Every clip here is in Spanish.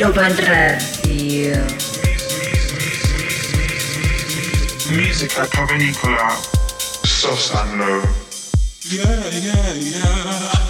Music, Radio. Musica provenicola, soft and low. Yeah, yeah, yeah.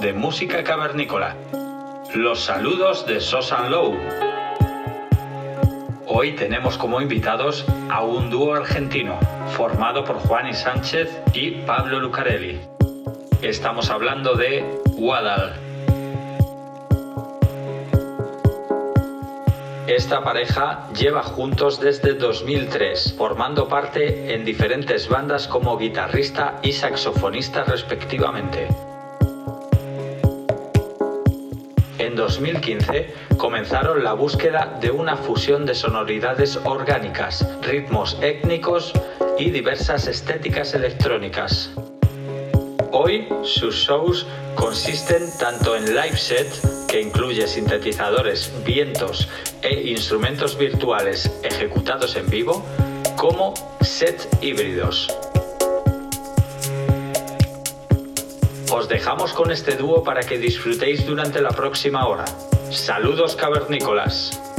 de Música Cavernícola. Los saludos de Sosan Low. Hoy tenemos como invitados a un dúo argentino formado por Juan y Sánchez y Pablo Lucarelli. Estamos hablando de Wadal. Esta pareja lleva juntos desde 2003, formando parte en diferentes bandas como guitarrista y saxofonista respectivamente. 2015 comenzaron la búsqueda de una fusión de sonoridades orgánicas, ritmos étnicos y diversas estéticas electrónicas. Hoy sus shows consisten tanto en live set, que incluye sintetizadores, vientos e instrumentos virtuales ejecutados en vivo, como set híbridos. Os dejamos con este dúo para que disfrutéis durante la próxima hora. Saludos cavernícolas.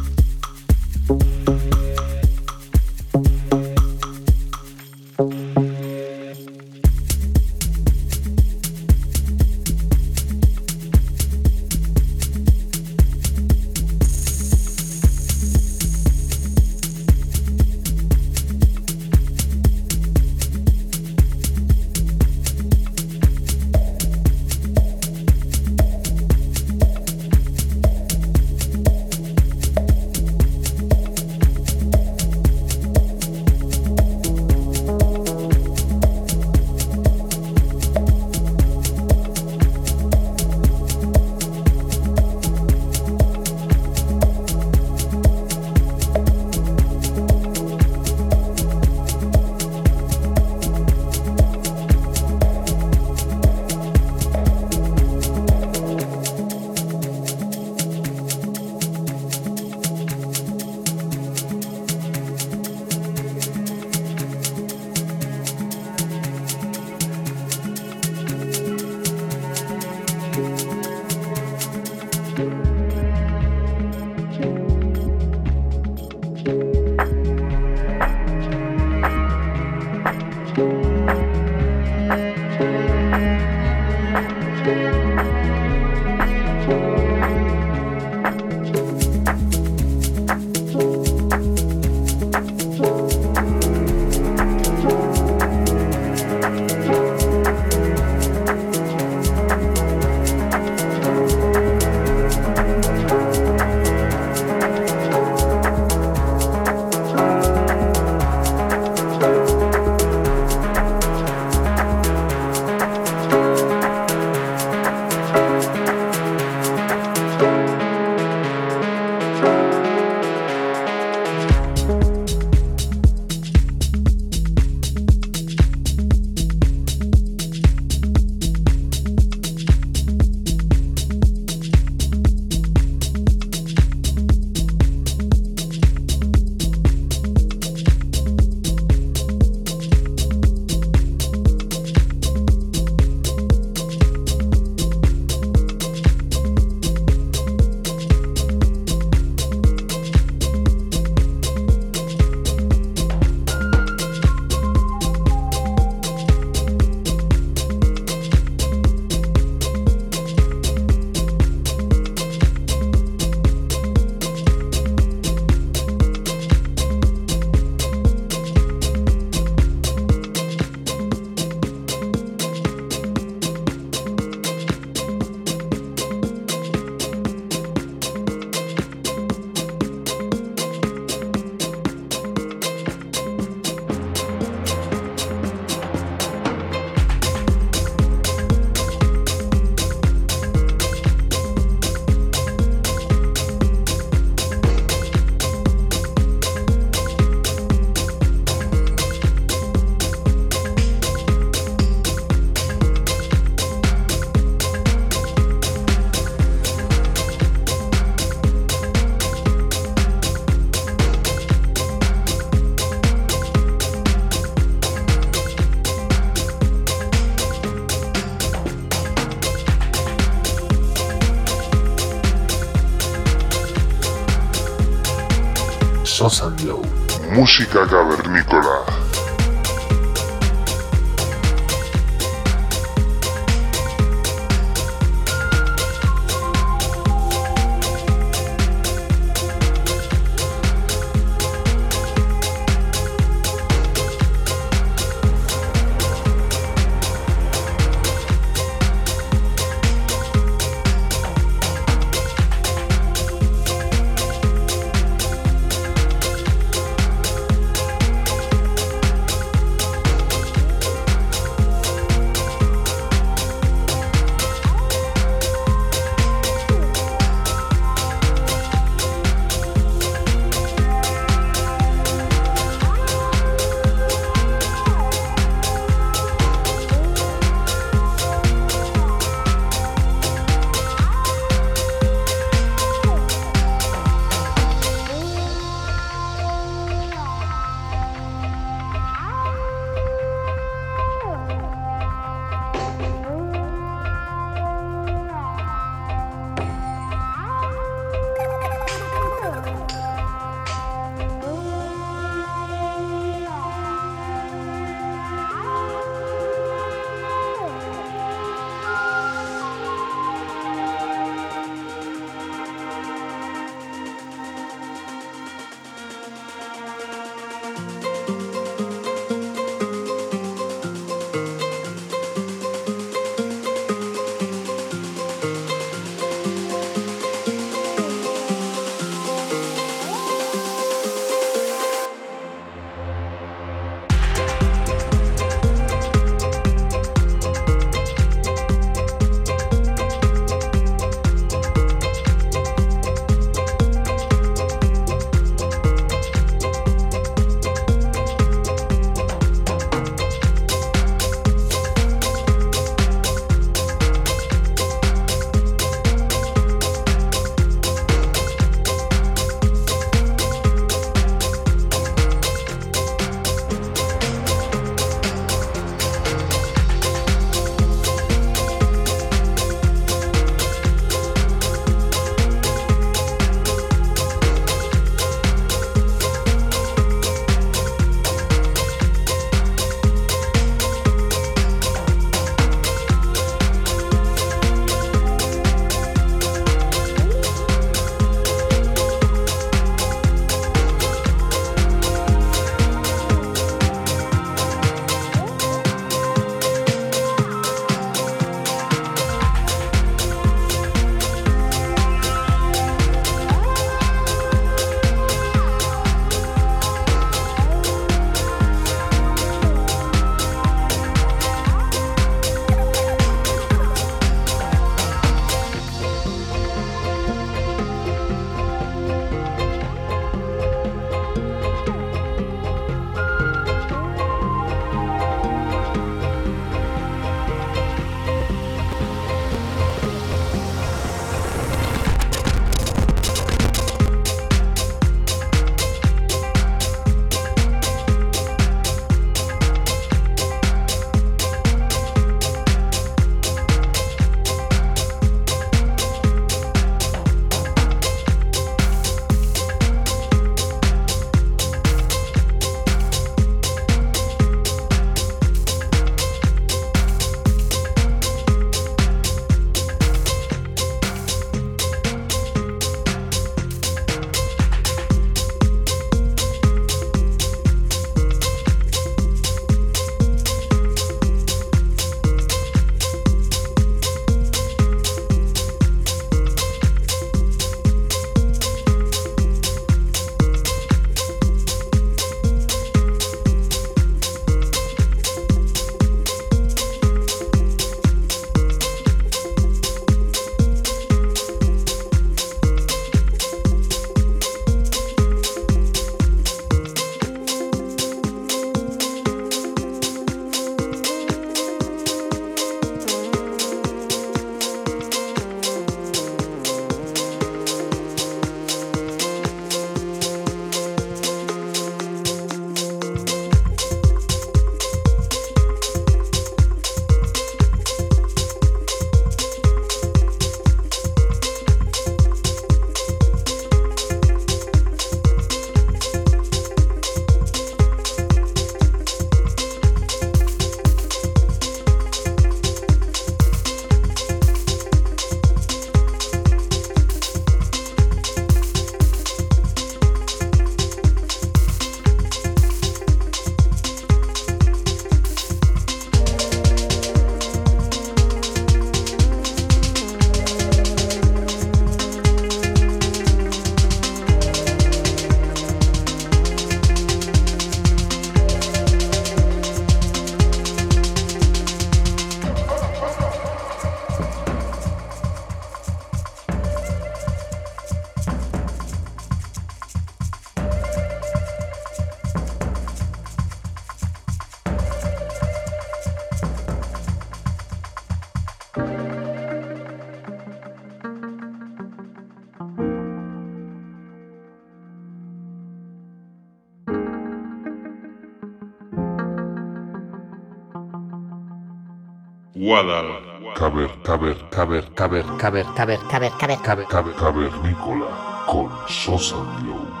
Wadal. Caber, caber, caber, caber, Caber, caber, caber, caber, caber. caber, cavernícola con Sosa Glow.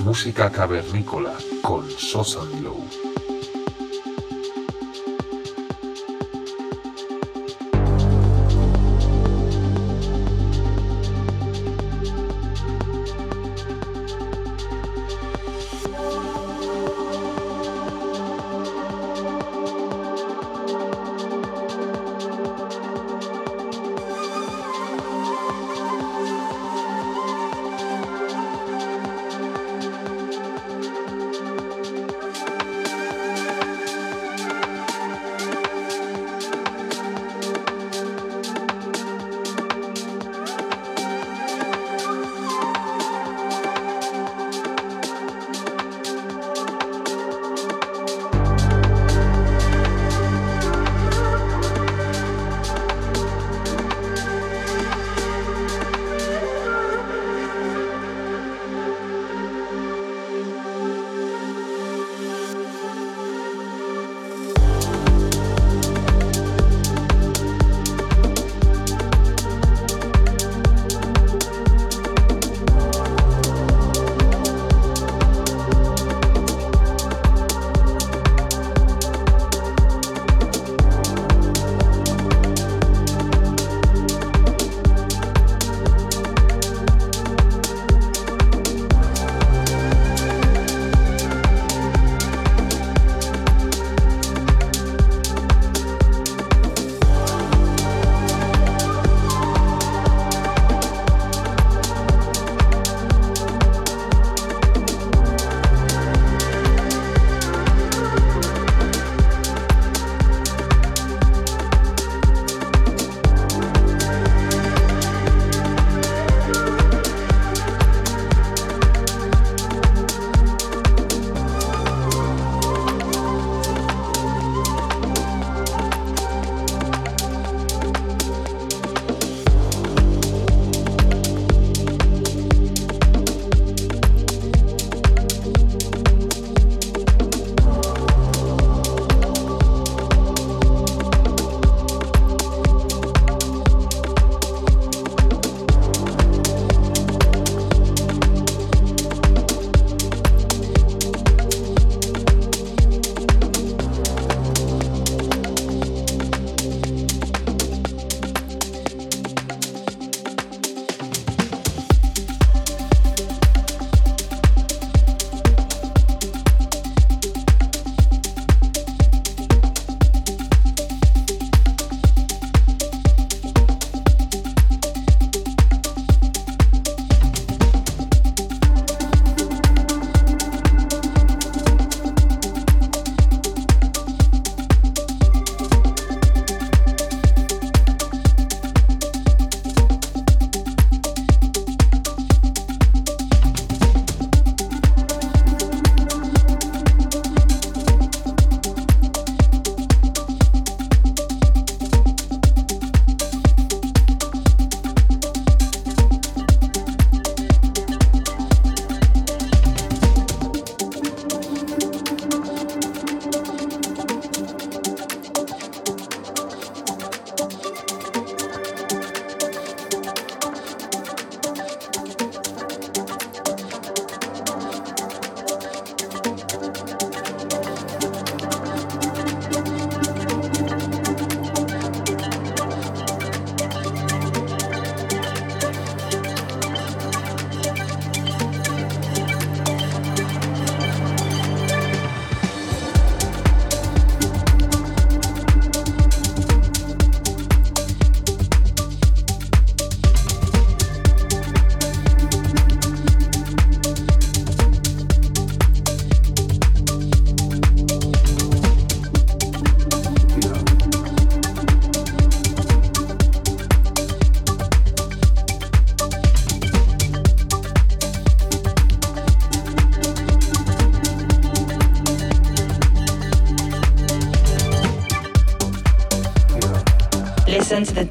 Música cavernícola con Sosan Low.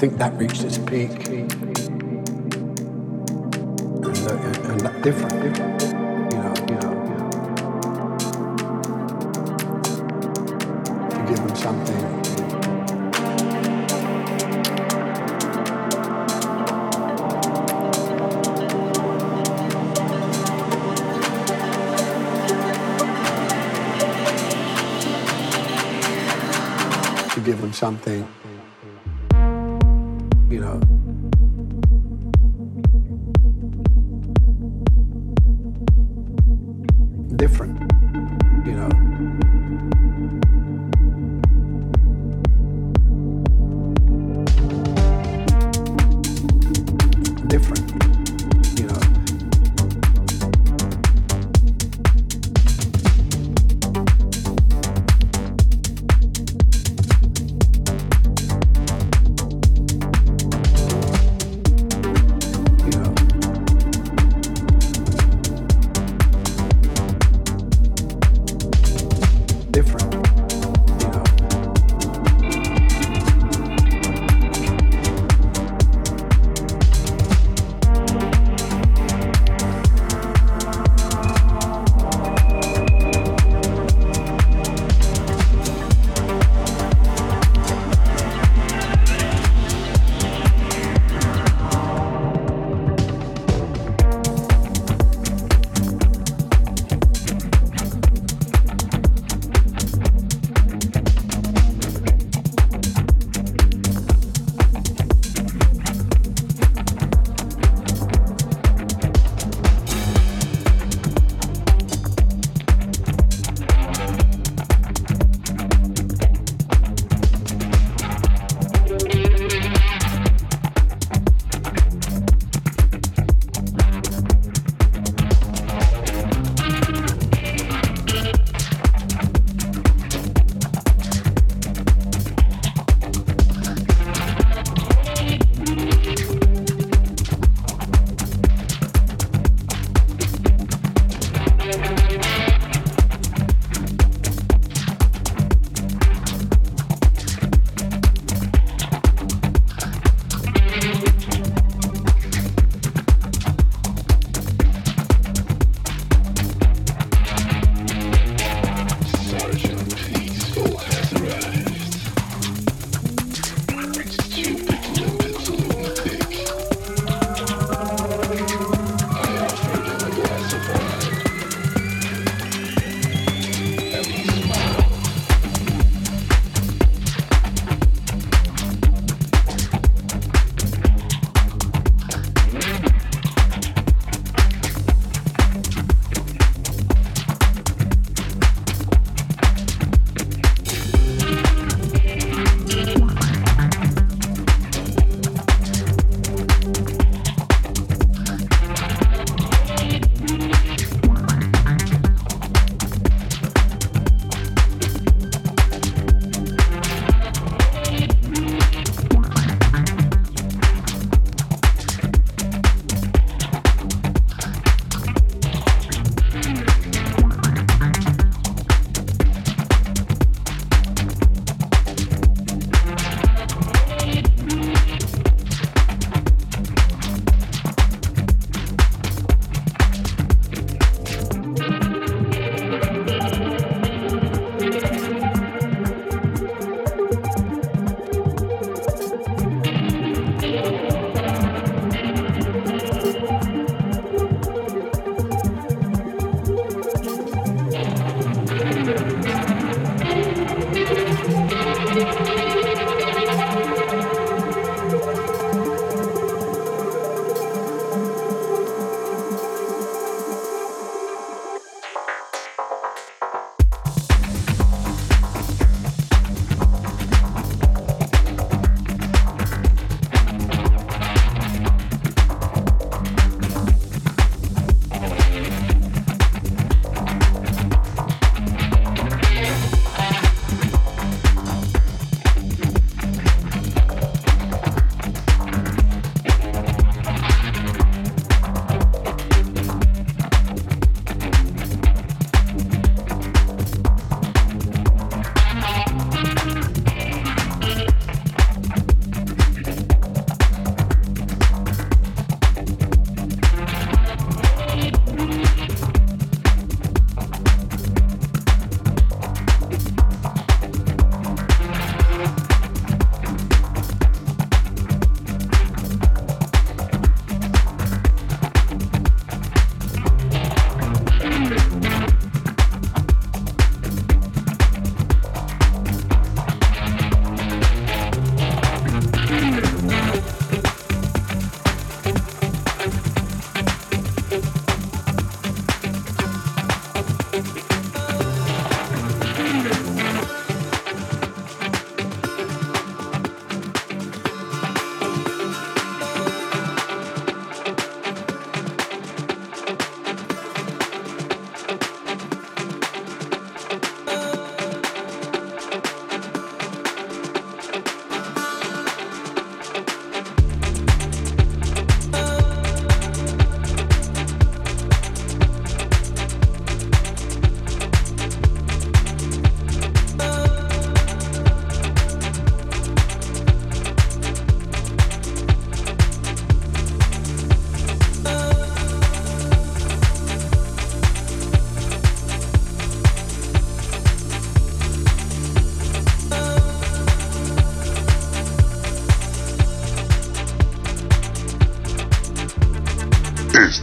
Think that reached its peak. And, uh, and that different, different, you know, you know, you give them something. Give them something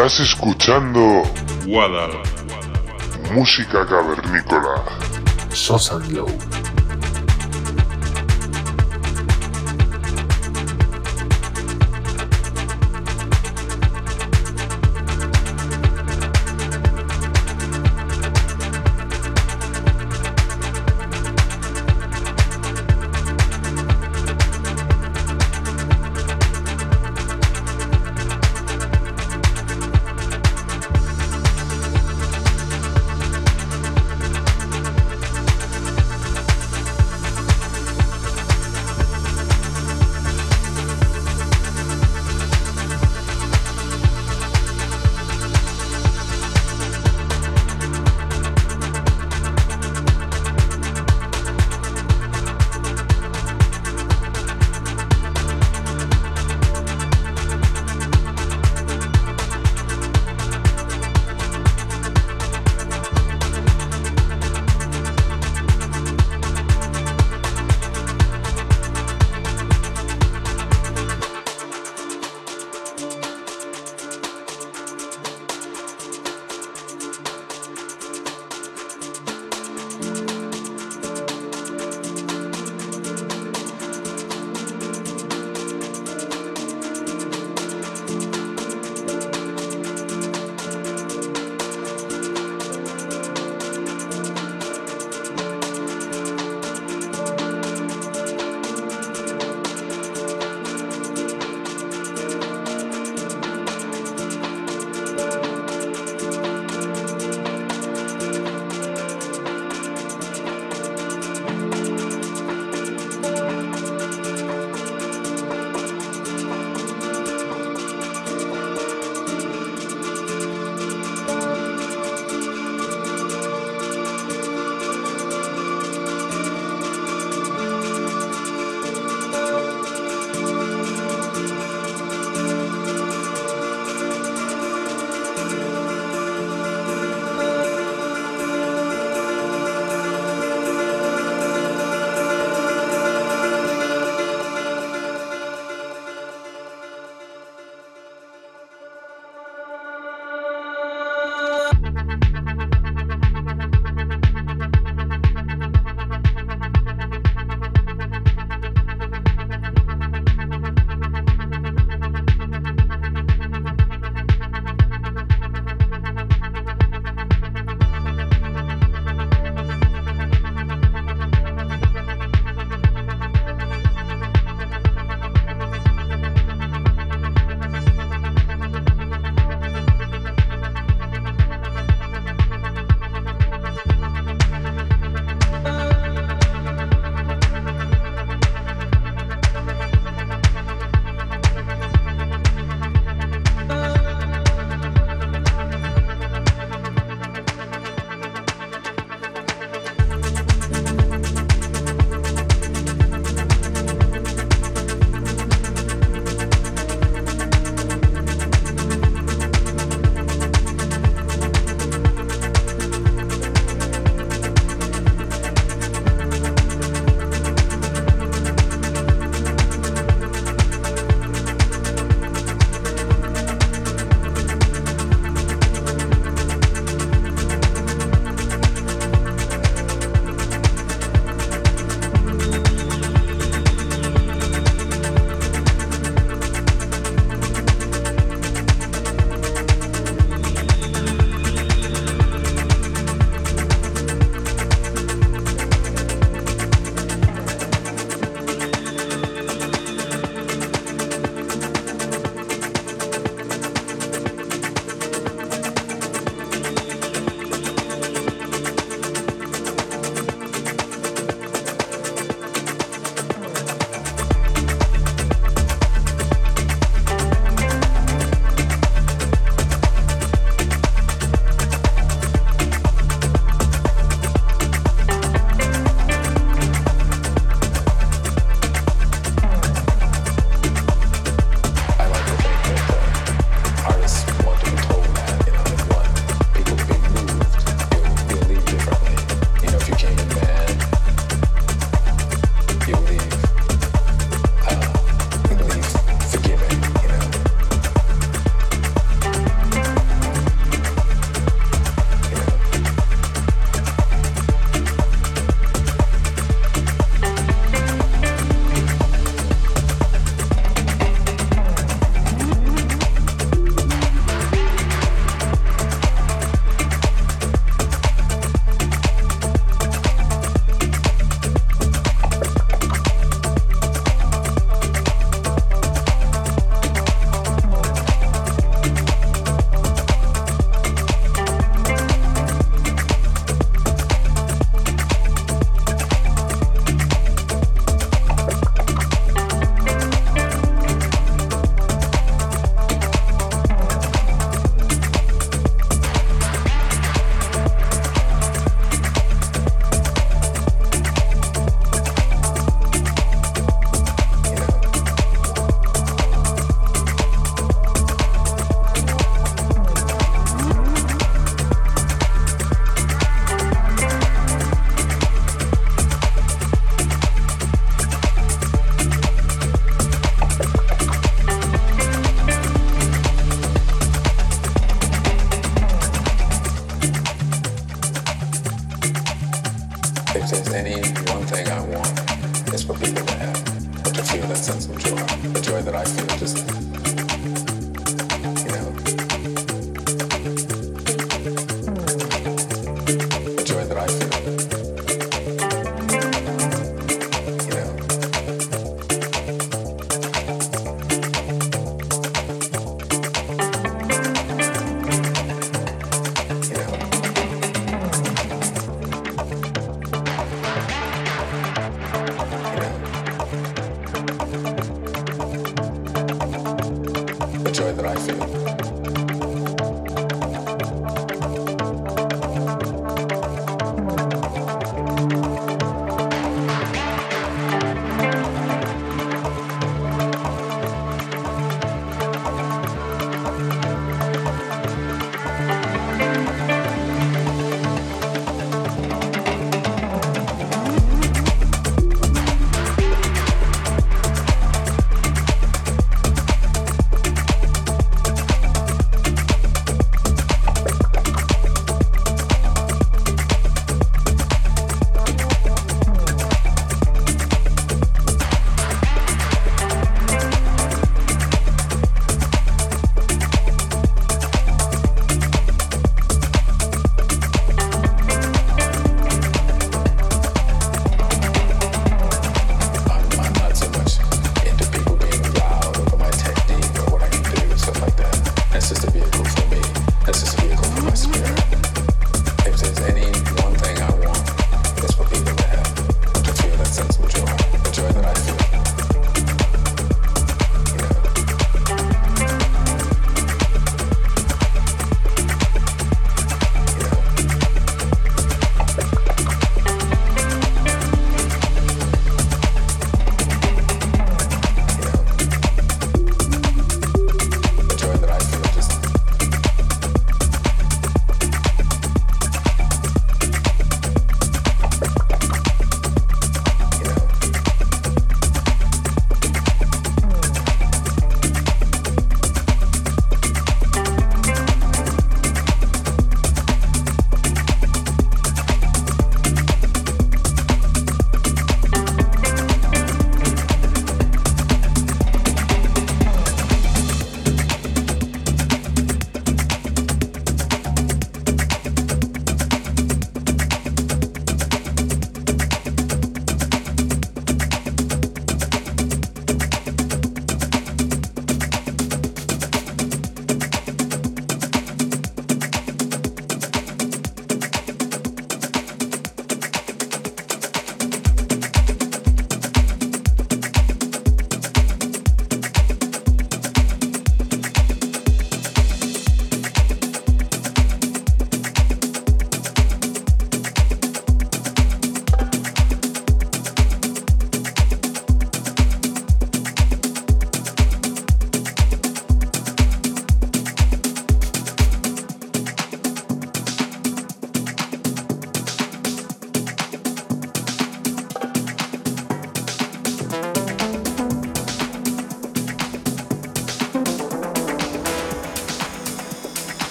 Estás escuchando Wadal. música cavernícola. Sosa Glow.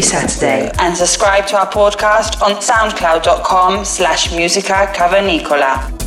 every Saturday. And subscribe to our podcast on soundcloud.com slash musica cavernicola.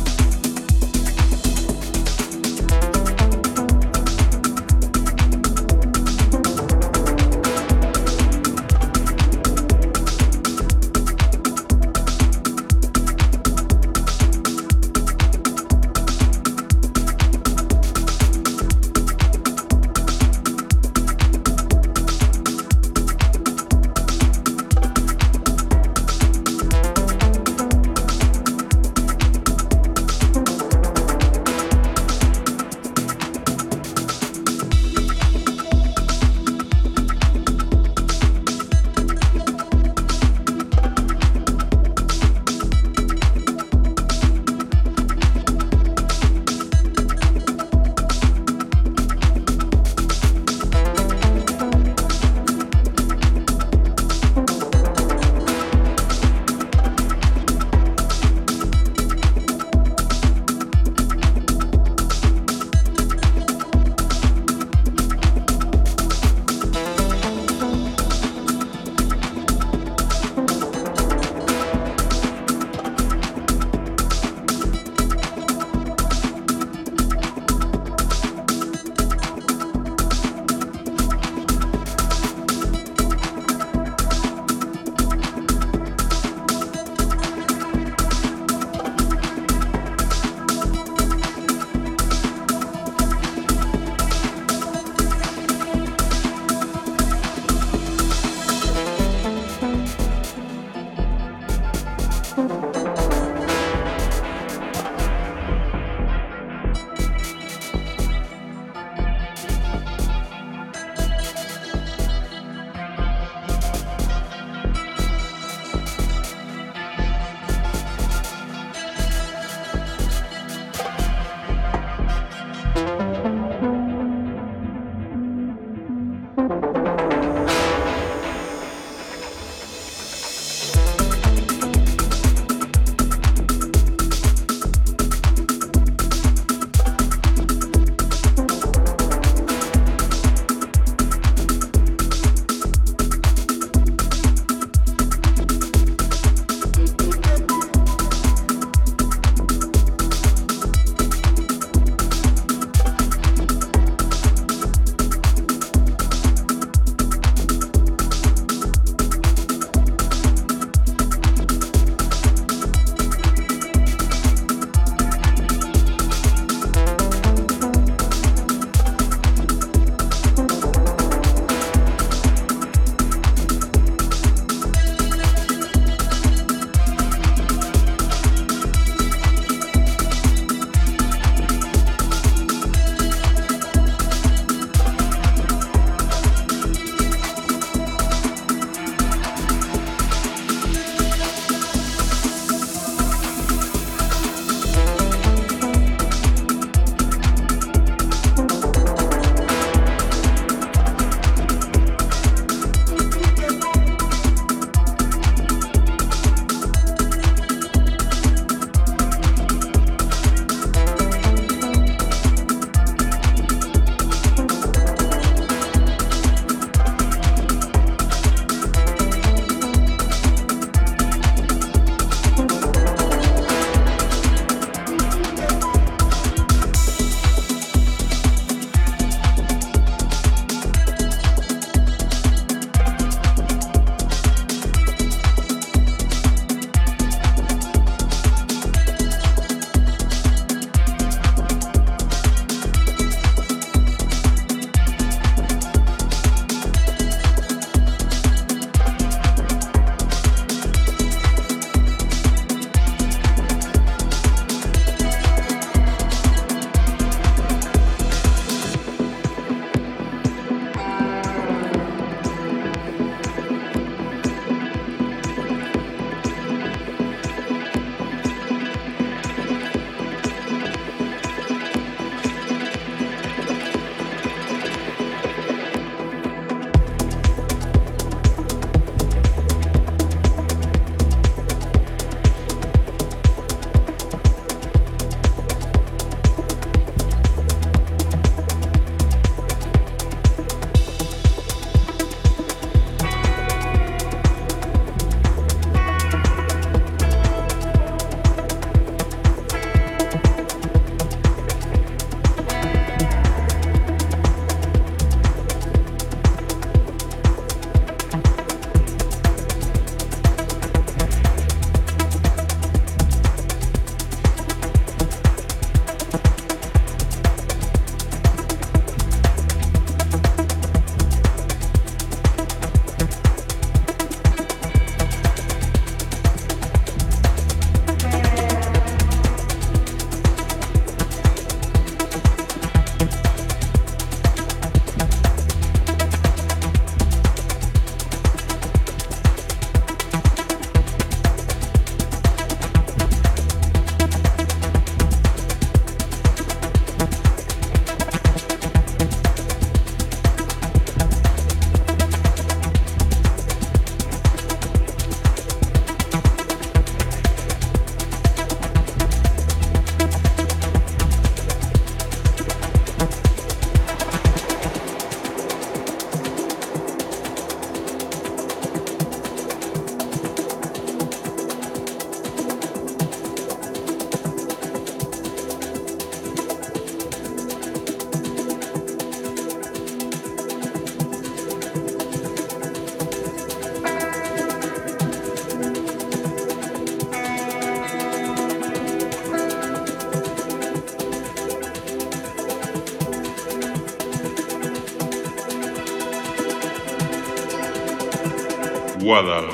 Guadal.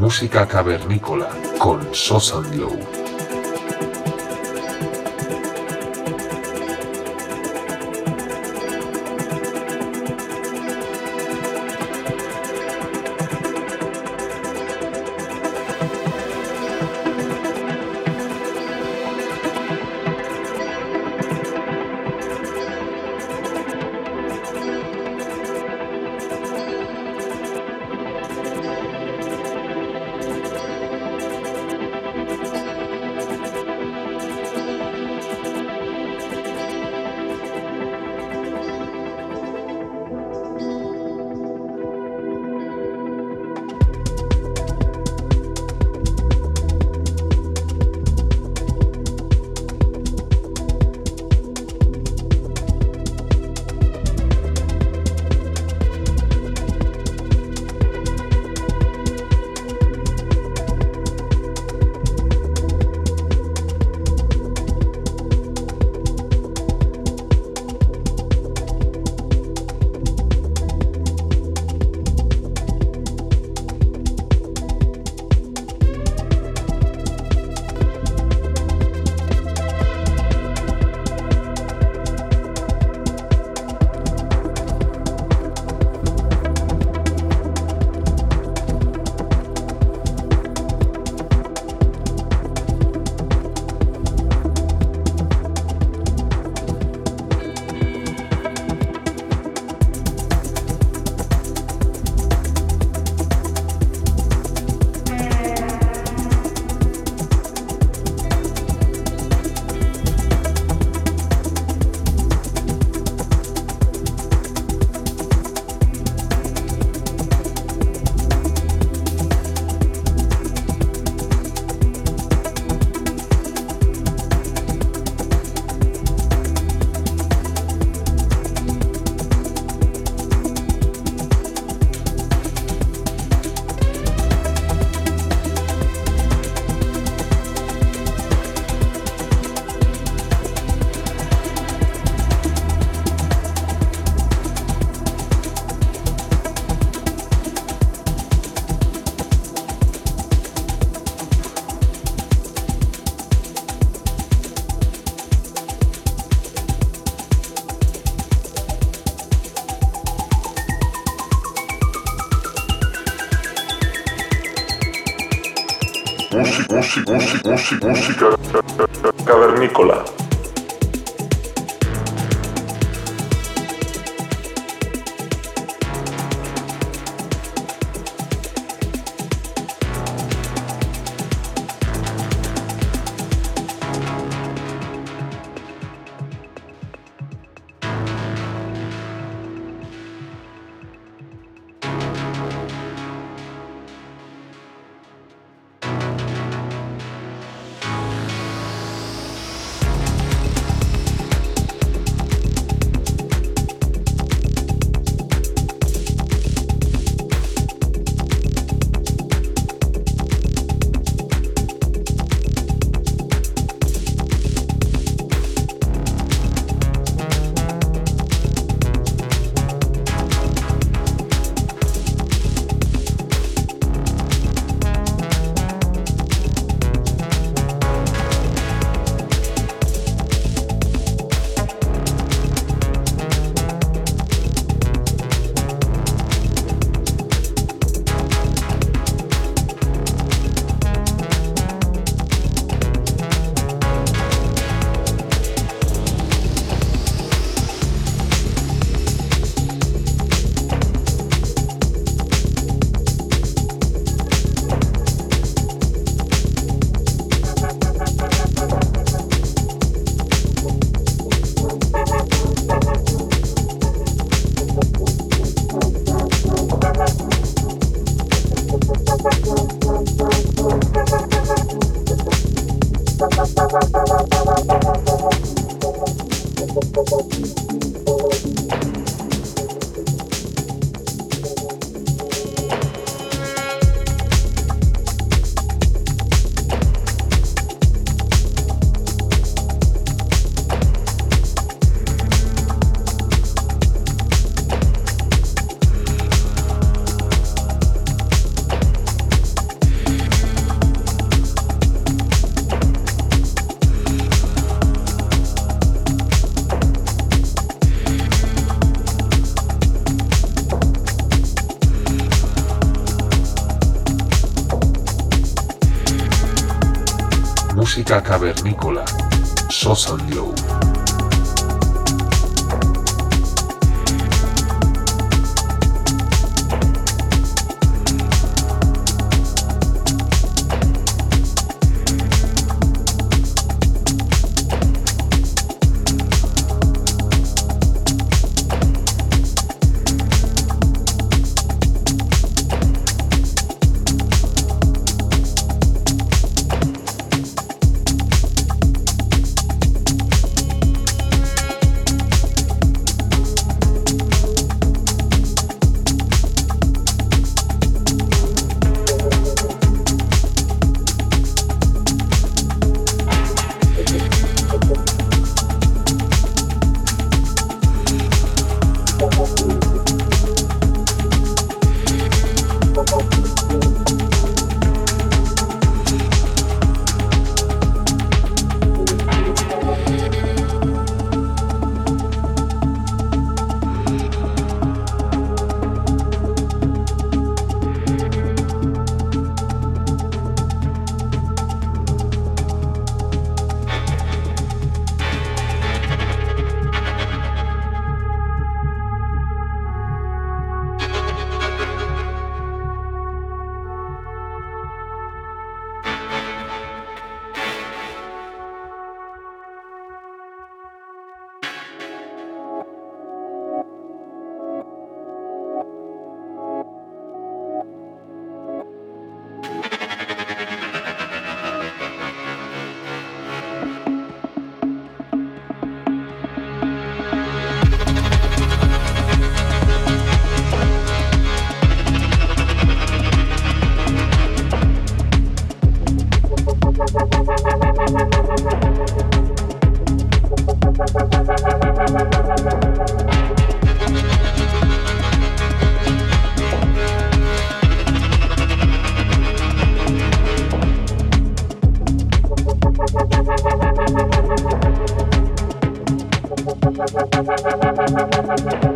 Música cavernícola con Sosa Glow. Música, cavernícola. Música cavernícola. Thank you.